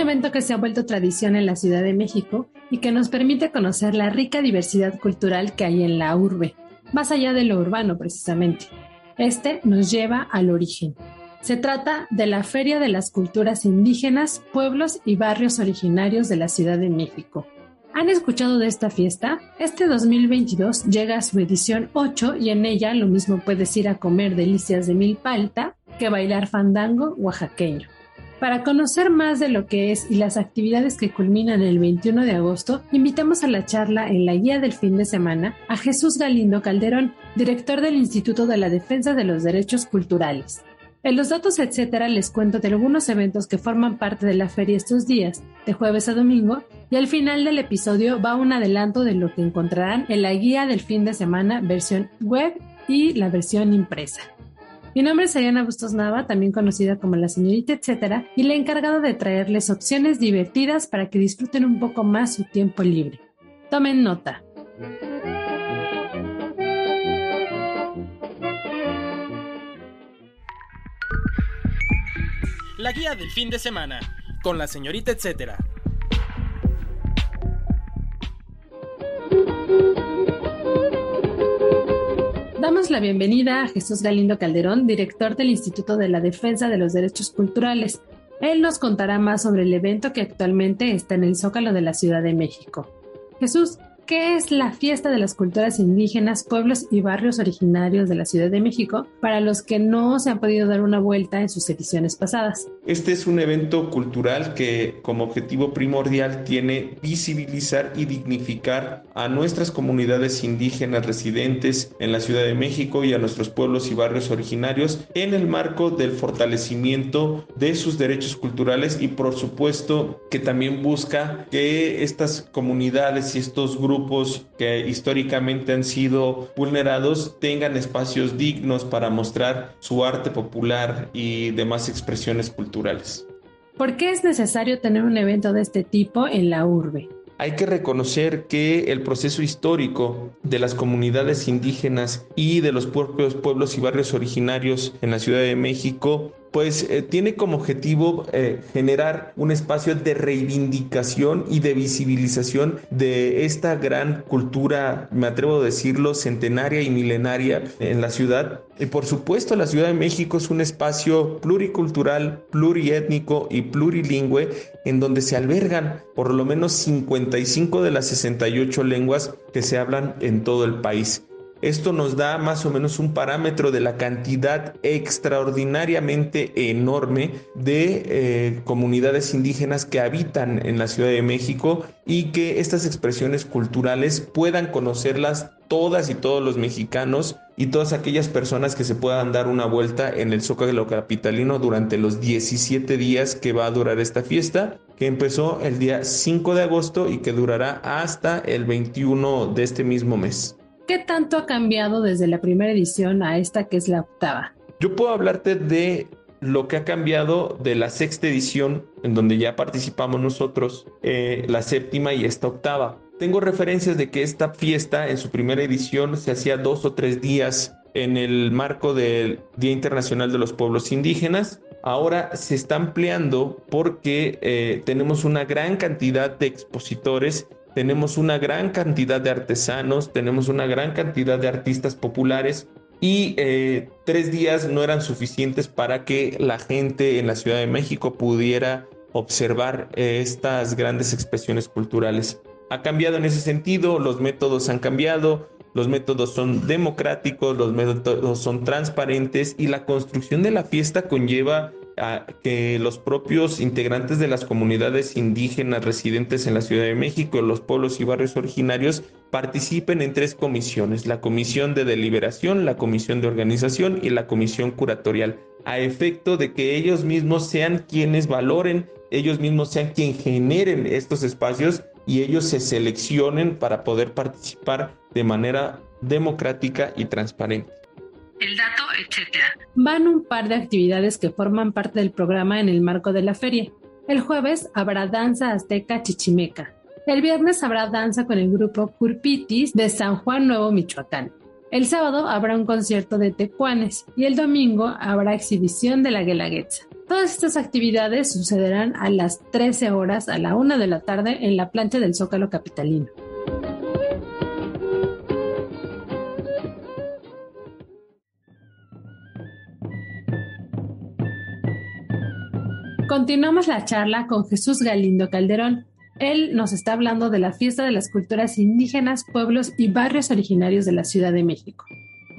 evento que se ha vuelto tradición en la Ciudad de México y que nos permite conocer la rica diversidad cultural que hay en la urbe, más allá de lo urbano precisamente. Este nos lleva al origen. Se trata de la Feria de las Culturas Indígenas, Pueblos y Barrios Originarios de la Ciudad de México. ¿Han escuchado de esta fiesta? Este 2022 llega a su edición 8 y en ella lo mismo puedes ir a comer delicias de milpalta que bailar fandango oaxaqueño. Para conocer más de lo que es y las actividades que culminan el 21 de agosto, invitamos a la charla en la guía del fin de semana a Jesús Galindo Calderón, director del Instituto de la Defensa de los Derechos Culturales. En los datos, etcétera, les cuento de algunos eventos que forman parte de la feria estos días, de jueves a domingo, y al final del episodio va un adelanto de lo que encontrarán en la guía del fin de semana, versión web y la versión impresa. Mi nombre es Ariana Bustos Nava, también conocida como la señorita etcétera, y la encargada de traerles opciones divertidas para que disfruten un poco más su tiempo libre. Tomen nota. La guía del fin de semana, con la señorita etcétera. Damos la bienvenida a Jesús Galindo Calderón, director del Instituto de la Defensa de los Derechos Culturales. Él nos contará más sobre el evento que actualmente está en el Zócalo de la Ciudad de México. Jesús, ¿Qué es la fiesta de las culturas indígenas, pueblos y barrios originarios de la Ciudad de México para los que no se han podido dar una vuelta en sus ediciones pasadas? Este es un evento cultural que como objetivo primordial tiene visibilizar y dignificar a nuestras comunidades indígenas residentes en la Ciudad de México y a nuestros pueblos y barrios originarios en el marco del fortalecimiento de sus derechos culturales y por supuesto que también busca que estas comunidades y estos grupos que históricamente han sido vulnerados tengan espacios dignos para mostrar su arte popular y demás expresiones culturales. ¿Por qué es necesario tener un evento de este tipo en la urbe? Hay que reconocer que el proceso histórico de las comunidades indígenas y de los propios pueblos y barrios originarios en la Ciudad de México pues eh, tiene como objetivo eh, generar un espacio de reivindicación y de visibilización de esta gran cultura, me atrevo a decirlo, centenaria y milenaria en la ciudad. Y por supuesto la Ciudad de México es un espacio pluricultural, pluriétnico y plurilingüe en donde se albergan por lo menos 55 de las 68 lenguas que se hablan en todo el país. Esto nos da más o menos un parámetro de la cantidad extraordinariamente enorme de eh, comunidades indígenas que habitan en la Ciudad de México y que estas expresiones culturales puedan conocerlas todas y todos los mexicanos y todas aquellas personas que se puedan dar una vuelta en el Zócalo Capitalino durante los 17 días que va a durar esta fiesta, que empezó el día 5 de agosto y que durará hasta el 21 de este mismo mes. ¿Qué tanto ha cambiado desde la primera edición a esta que es la octava? Yo puedo hablarte de lo que ha cambiado de la sexta edición, en donde ya participamos nosotros, eh, la séptima y esta octava. Tengo referencias de que esta fiesta en su primera edición se hacía dos o tres días en el marco del Día Internacional de los Pueblos Indígenas. Ahora se está ampliando porque eh, tenemos una gran cantidad de expositores tenemos una gran cantidad de artesanos, tenemos una gran cantidad de artistas populares y eh, tres días no eran suficientes para que la gente en la Ciudad de México pudiera observar eh, estas grandes expresiones culturales. Ha cambiado en ese sentido, los métodos han cambiado, los métodos son democráticos, los métodos son transparentes y la construcción de la fiesta conlleva a que los propios integrantes de las comunidades indígenas residentes en la Ciudad de México, los pueblos y barrios originarios, participen en tres comisiones, la comisión de deliberación, la comisión de organización y la comisión curatorial, a efecto de que ellos mismos sean quienes valoren, ellos mismos sean quienes generen estos espacios y ellos se seleccionen para poder participar de manera democrática y transparente. El dato, etc. Van un par de actividades que forman parte del programa en el marco de la feria. El jueves habrá danza azteca chichimeca. El viernes habrá danza con el grupo Curpitis de San Juan Nuevo, Michoacán. El sábado habrá un concierto de tecuanes y el domingo habrá exhibición de la Guelaguetza. Todas estas actividades sucederán a las 13 horas a la 1 de la tarde en la plancha del Zócalo Capitalino. Continuamos la charla con Jesús Galindo Calderón. Él nos está hablando de la fiesta de las culturas indígenas, pueblos y barrios originarios de la Ciudad de México.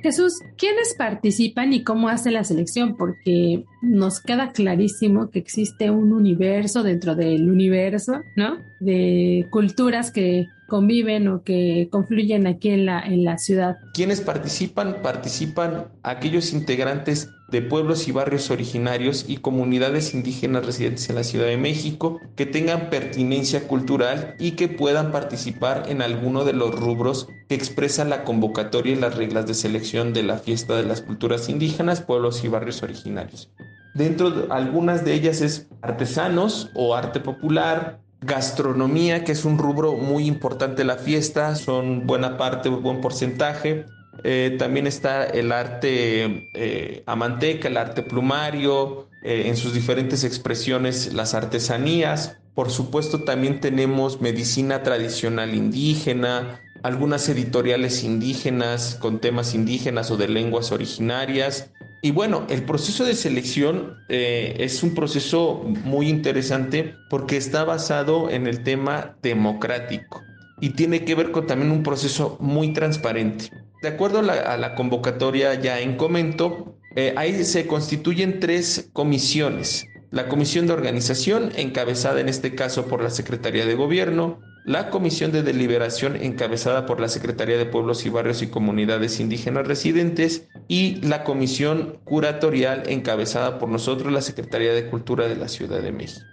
Jesús, ¿quiénes participan y cómo hace la selección? Porque nos queda clarísimo que existe un universo dentro del universo, ¿no? De culturas que conviven o que confluyen aquí en la, en la ciudad. ¿Quiénes participan? Participan aquellos integrantes de pueblos y barrios originarios y comunidades indígenas residentes en la Ciudad de México que tengan pertinencia cultural y que puedan participar en alguno de los rubros que expresan la convocatoria y las reglas de selección de la fiesta de las culturas indígenas, pueblos y barrios originarios. Dentro de algunas de ellas es artesanos o arte popular, gastronomía, que es un rubro muy importante de la fiesta, son buena parte, un buen porcentaje. Eh, también está el arte eh, amanteca, el arte plumario, eh, en sus diferentes expresiones, las artesanías. Por supuesto, también tenemos medicina tradicional indígena, algunas editoriales indígenas con temas indígenas o de lenguas originarias. Y bueno, el proceso de selección eh, es un proceso muy interesante porque está basado en el tema democrático y tiene que ver con también un proceso muy transparente. De acuerdo a la, convocatoria ya en comento, eh, ahí se constituyen tres comisiones. La comisión de organización, encabezada en este caso por la Secretaría de Gobierno, la Comisión de Deliberación encabezada por la Secretaría de Pueblos y Barrios y Comunidades Indígenas Residentes y la Comisión Curatorial encabezada por nosotros, la Secretaría de Cultura de la Ciudad de México.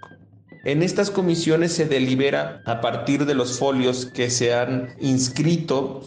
En estas comisiones se delibera a partir de los folios que se han inscrito.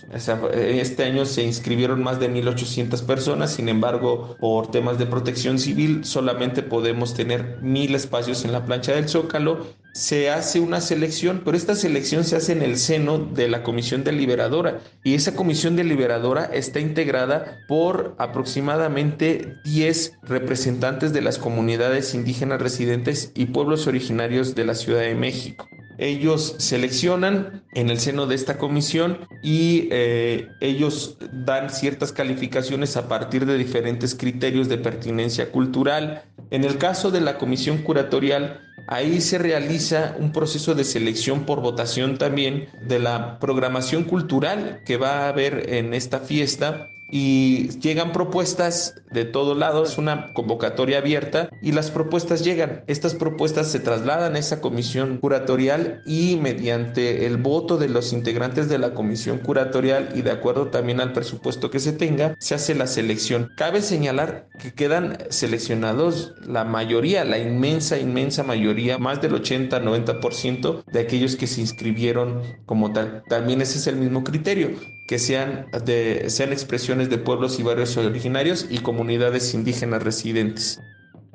Este año se inscribieron más de 1.800 personas, sin embargo, por temas de protección civil solamente podemos tener mil espacios en la plancha del Zócalo se hace una selección, pero esta selección se hace en el seno de la comisión deliberadora y esa comisión deliberadora está integrada por aproximadamente 10 representantes de las comunidades indígenas residentes y pueblos originarios de la Ciudad de México. Ellos seleccionan en el seno de esta comisión y eh, ellos dan ciertas calificaciones a partir de diferentes criterios de pertinencia cultural. En el caso de la comisión curatorial, Ahí se realiza un proceso de selección por votación también de la programación cultural que va a haber en esta fiesta y llegan propuestas de todos lados, es una convocatoria abierta y las propuestas llegan. Estas propuestas se trasladan a esa comisión curatorial y mediante el voto de los integrantes de la comisión curatorial y de acuerdo también al presupuesto que se tenga, se hace la selección. Cabe señalar que quedan seleccionados la mayoría, la inmensa, inmensa mayoría, más del 80-90% de aquellos que se inscribieron como tal. También ese es el mismo criterio que sean, de, sean expresiones de pueblos y barrios originarios y comunidades indígenas residentes.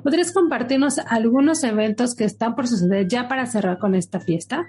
¿Podrías compartirnos algunos eventos que están por suceder ya para cerrar con esta fiesta?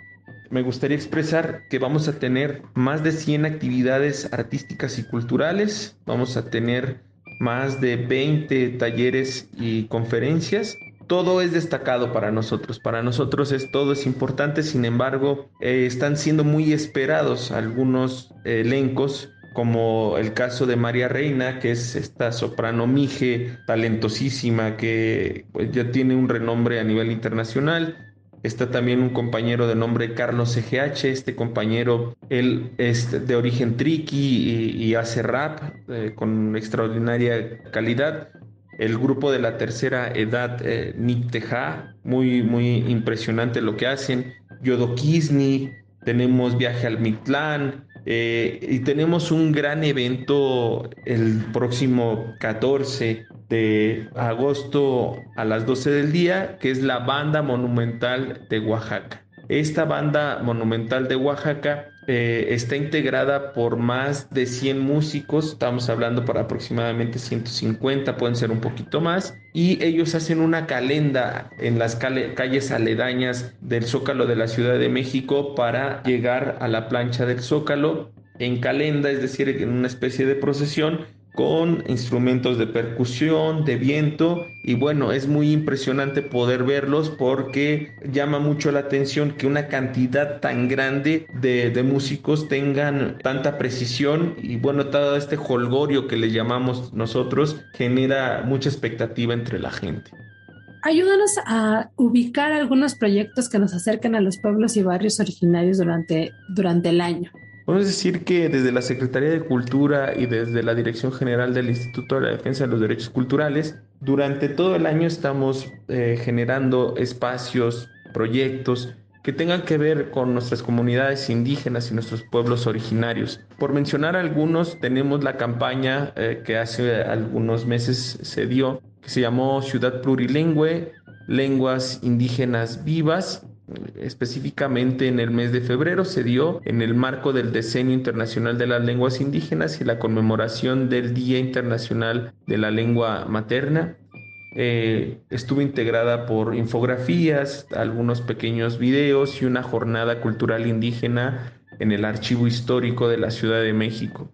Me gustaría expresar que vamos a tener más de 100 actividades artísticas y culturales, vamos a tener más de 20 talleres y conferencias todo es destacado para nosotros. Para nosotros es todo es importante, sin embargo, eh, están siendo muy esperados algunos elencos como el caso de María Reina, que es esta soprano mije talentosísima que pues, ya tiene un renombre a nivel internacional. Está también un compañero de nombre Carlos CGH. Este compañero, él es de origen triqui y, hace rap eh, con extraordinaria calidad. El grupo de la tercera edad eh, muy, muy impresionante lo que hacen. Yodokisni, tenemos Viaje al Mictlán, eh, y tenemos un gran evento el próximo 14 de agosto a las 12 del día, que es la Banda Monumental de Oaxaca. Esta banda monumental de Oaxaca eh, está integrada por más de 100 músicos, estamos hablando para aproximadamente 150, pueden ser un poquito más, y ellos hacen una calenda en las calles aledañas del Zócalo de la Ciudad de México para llegar a la plancha del Zócalo en calenda, es decir, en una especie de procesión con instrumentos de percusión, de viento y bueno, es muy impresionante poder verlos porque llama mucho la atención que una cantidad tan grande de, de músicos tengan tanta precisión y bueno, todo este holgorio que le llamamos nosotros genera mucha expectativa entre la gente. Ayúdanos a ubicar algunos proyectos que nos acerquen a los pueblos y barrios originarios durante, durante el año. Podemos decir que desde la Secretaría de Cultura y desde la Dirección General del Instituto de la Defensa de los Derechos Culturales, durante todo el año estamos eh, generando espacios, proyectos que tengan que ver con nuestras comunidades indígenas y nuestros pueblos originarios. Por mencionar algunos, tenemos la campaña eh, que hace algunos meses se dio, que se llamó Ciudad Plurilingüe, Lenguas Indígenas Vivas, específicamente en el mes de febrero se dio en el marco del Decenio Internacional de las Lenguas Indígenas y la conmemoración del Día Internacional de la Lengua Materna. Eh, estuvo integrada por infografías, algunos pequeños videos y una jornada cultural indígena en el Archivo Histórico de la Ciudad de México.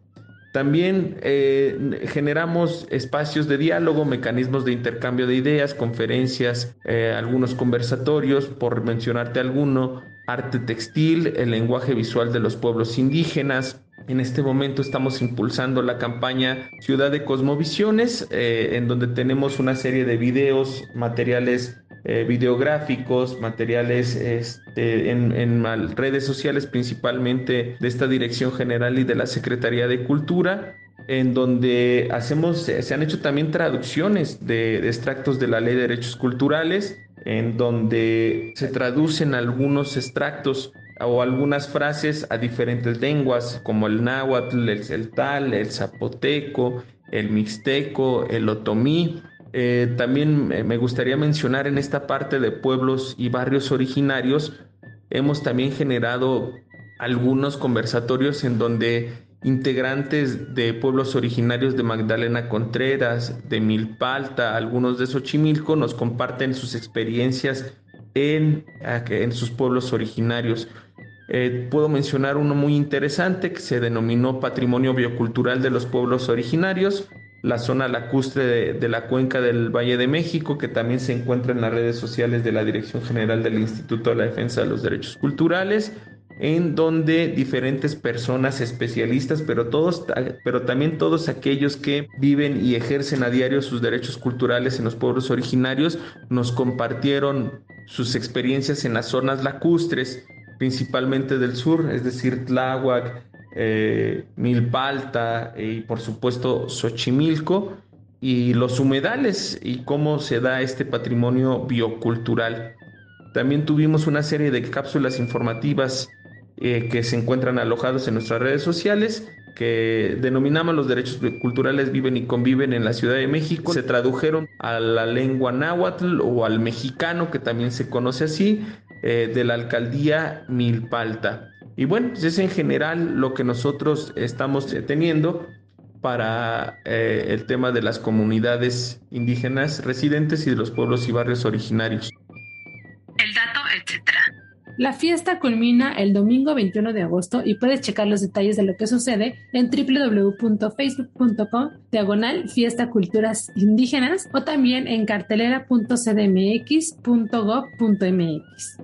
También eh, generamos espacios de diálogo, mecanismos de intercambio de ideas, conferencias, eh, algunos conversatorios, por mencionarte alguno, arte textil, el lenguaje visual de los pueblos indígenas. En este momento estamos impulsando la campaña Ciudad de Cosmovisiones, eh, en donde tenemos una serie de videos, materiales eh, videográficos, materiales este, en, redes sociales principalmente de esta Dirección General y de la Secretaría de Cultura, en donde hacemos, se han hecho también traducciones de, extractos de la Ley de Derechos Culturales, en donde se traducen algunos extractos o algunas frases a diferentes lenguas, como el náhuatl, el celtal, el zapoteco, el mixteco, el otomí, eh, también me gustaría mencionar en esta parte de pueblos y barrios originarios, hemos también generado algunos conversatorios en donde integrantes de pueblos originarios de Magdalena Contreras, de Milpalta, algunos de Xochimilco, nos comparten sus experiencias en, sus pueblos originarios. Eh, puedo mencionar uno muy interesante que se denominó Patrimonio Biocultural de los Pueblos Originarios, la zona lacustre de, la cuenca del Valle de México, que también se encuentra en las redes sociales de la Dirección General del Instituto de la Defensa de los Derechos Culturales, en donde diferentes personas especialistas, pero todos, pero también todos aquellos que viven y ejercen a diario sus derechos culturales en los pueblos originarios, nos compartieron sus experiencias en las zonas lacustres, principalmente del sur, es decir, Tláhuac, eh, Milpalta y por supuesto Xochimilco y los humedales y cómo se da este patrimonio biocultural. También tuvimos una serie de cápsulas informativas eh, que se encuentran alojados en nuestras redes sociales que denominamos los derechos culturales viven y conviven en la Ciudad de México. Se tradujeron a la lengua náhuatl o al mexicano, que también se conoce así, eh, de la alcaldía Milpalta. Y bueno, pues es en general lo que nosotros estamos teniendo para eh, el tema de las comunidades indígenas residentes y de los pueblos y barrios originarios. El dato, etcétera. La fiesta culmina el domingo 21 de agosto y puedes checar los detalles de lo que sucede en www.facebook.com diagonal fiesta culturas indígenas o también en cartelera.cdmx.gov.mx.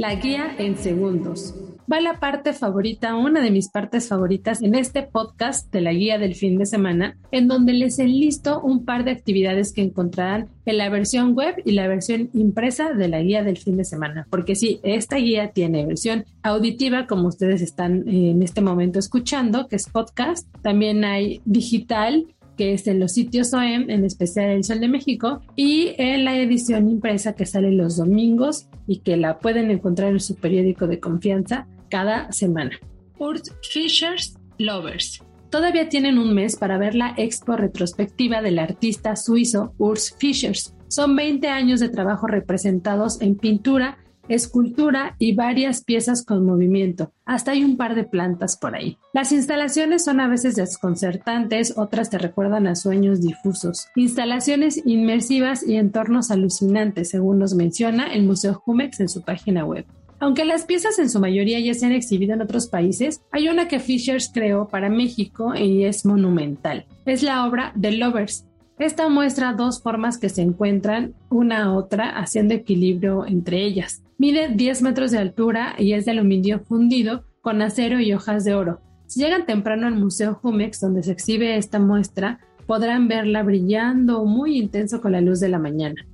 La guía en segundos. va la parte favorita, una de mis partes favoritas en este podcast de la guía del fin de semana, en donde les enlisto un par de actividades que encontrarán en la versión web y la versión impresa de la guía del fin de semana. Porque sí, esta guía tiene versión auditiva, como ustedes están eh, en este momento escuchando, que es podcast. También hay digital que es en los sitios OEM, en especial El Sol de México, y en la edición impresa que sale los domingos y que la pueden encontrar en su periódico de confianza cada semana. Urt Fishers Lovers. Todavía tienen un mes para ver la expo retrospectiva del artista suizo Urs Fischers. Son 20 años de trabajo representados en pintura, escultura y varias piezas con movimiento. Hasta hay un par de plantas por ahí. Las instalaciones son a veces desconcertantes, otras te recuerdan a sueños difusos. Instalaciones inmersivas y entornos alucinantes, según nos menciona el Museo Jumex en su página web. Aunque las piezas en su mayoría ya se han exhibido en otros países, hay una que Fishers creó para México y es monumental. Es la obra The Lovers. Esta muestra dos formas que se encuentran una a otra haciendo equilibrio entre ellas. Mide 10 metros de altura y es de aluminio fundido con acero y hojas de oro. Si llegan temprano al Museo Jumex, donde se exhibe esta muestra, podrán verla brillando muy intenso con la luz de la mañana.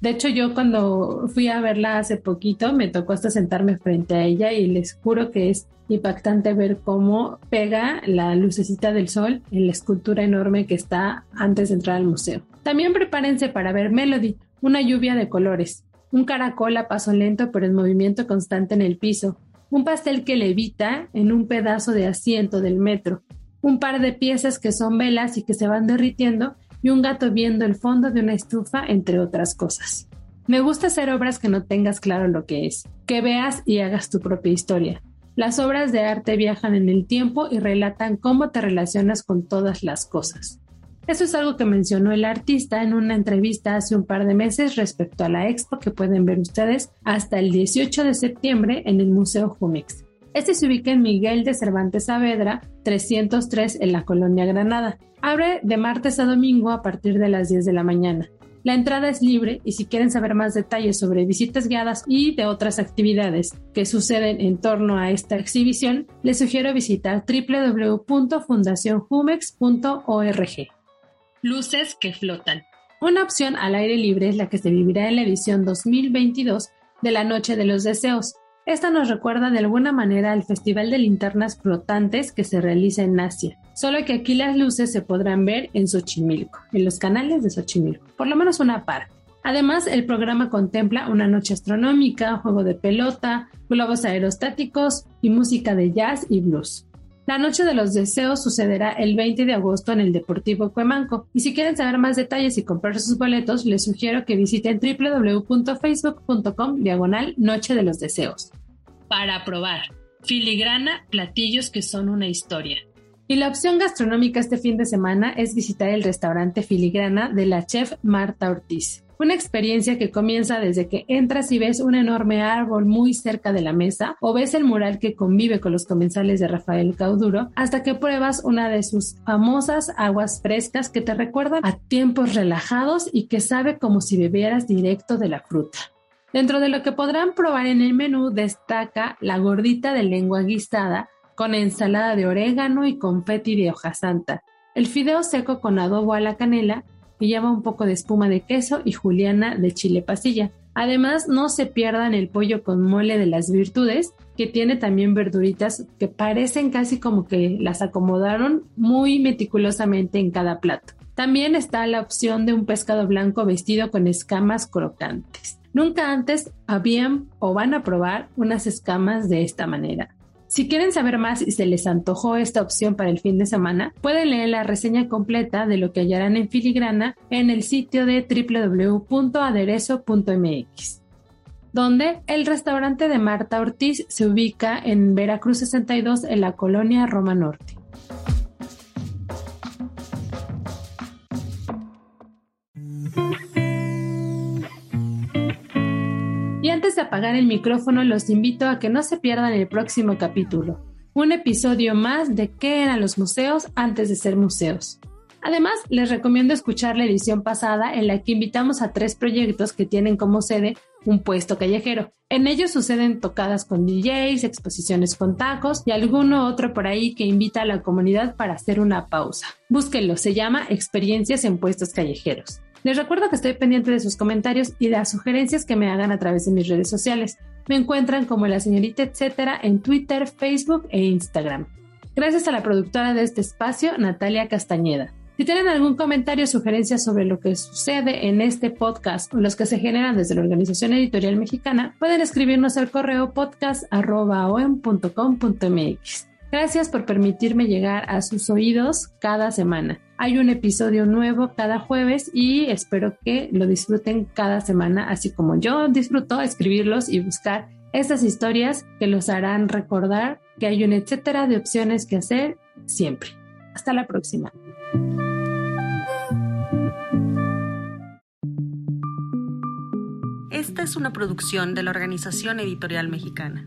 De hecho, yo cuando fui a verla hace poquito, me tocó hasta sentarme frente a ella y les juro que es impactante ver cómo pega la lucecita del sol en la escultura enorme que está antes de entrar al museo. También prepárense para ver Melody, una lluvia de colores, un caracol a paso lento pero en movimiento constante en el piso, un pastel que levita en un pedazo de asiento del metro, un par de piezas que son velas y que se van derritiendo y un gato viendo el fondo de una estufa, entre otras cosas. Me gusta hacer obras que no tengas claro lo que es, que veas y hagas tu propia historia. Las obras de arte viajan en el tiempo y relatan cómo te relacionas con todas las cosas. Eso es algo que mencionó el artista en una entrevista hace un par de meses respecto a la expo que pueden ver ustedes hasta el 18 de septiembre en el Museo Jumix. Este se ubica en Miguel de Cervantes Saavedra, 303 en la colonia Granada. Abre de martes a domingo a partir de las 10 de la mañana. La entrada es libre y si quieren saber más detalles sobre visitas guiadas y de otras actividades que suceden en torno a esta exhibición, les sugiero visitar www.fundacionjumex.org. Luces que flotan. Una opción al aire libre es la que se vivirá en la edición 2022 de la Noche de los Deseos, esta nos recuerda de alguna manera al Festival de Linternas Flotantes que se realiza en Asia, solo que aquí las luces se podrán ver en Xochimilco, en los canales de Xochimilco, por lo menos una par. Además, el programa contempla una noche astronómica, juego de pelota, globos aerostáticos y música de jazz y blues. La Noche de los Deseos sucederá el 20 de agosto en el Deportivo Cuemanco. Y si quieren saber más detalles y comprar sus boletos, les sugiero que visiten www.facebook.com diagonal Noche de los Deseos. Para probar. Filigrana, platillos que son una historia. Y la opción gastronómica este fin de semana es visitar el restaurante Filigrana de la chef Marta Ortiz. Una experiencia que comienza desde que entras y ves un enorme árbol muy cerca de la mesa o ves el mural que convive con los comensales de Rafael Cauduro hasta que pruebas una de sus famosas aguas frescas que te recuerdan a tiempos relajados y que sabe como si bebieras directo de la fruta. Dentro de lo que podrán probar en el menú destaca la gordita de lengua guisada con ensalada de orégano y confeti de hoja santa, el fideo seco con adobo a la canela y lleva un poco de espuma de queso y juliana de chile pasilla. Además, no se pierdan el pollo con mole de las virtudes, que tiene también verduritas que parecen casi como que las acomodaron muy meticulosamente en cada plato. También está la opción de un pescado blanco vestido con escamas crocantes. Nunca antes habían o van a probar unas escamas de esta manera. Si quieren saber más y se les antojó esta opción para el fin de semana, pueden leer la reseña completa de lo que hallarán en filigrana en el sitio de www.aderezo.mx donde el restaurante de Marta Ortiz se ubica en Veracruz 62 en la colonia Roma Norte. Antes de apagar el micrófono, los invito a que no se pierdan el próximo capítulo, un episodio más de qué eran los museos antes de ser museos. Además, les recomiendo escuchar la edición pasada en la que invitamos a tres proyectos que tienen como sede un puesto callejero. En ellos suceden tocadas con DJs, exposiciones con tacos y alguno otro por ahí que invita a la comunidad para hacer una pausa. Búsquenlo, se llama Experiencias en Puestos Callejeros. Les recuerdo que estoy pendiente de sus comentarios y de las sugerencias que me hagan a través de mis redes sociales. Me encuentran como la señorita etcétera en Twitter, Facebook e Instagram. Gracias a la productora de este espacio, Natalia Castañeda. Si tienen algún comentario o sugerencia sobre lo que sucede en este podcast o los que se generan desde la Organización Editorial Mexicana, pueden escribirnos al correo podcast.com.mx. Gracias por permitirme llegar a sus oídos cada semana. Hay un episodio nuevo cada jueves y espero que lo disfruten cada semana, así como yo disfruto escribirlos y buscar estas historias que los harán recordar que hay un etcétera de opciones que hacer siempre. Hasta la próxima. Esta es una producción de la Organización Editorial Mexicana.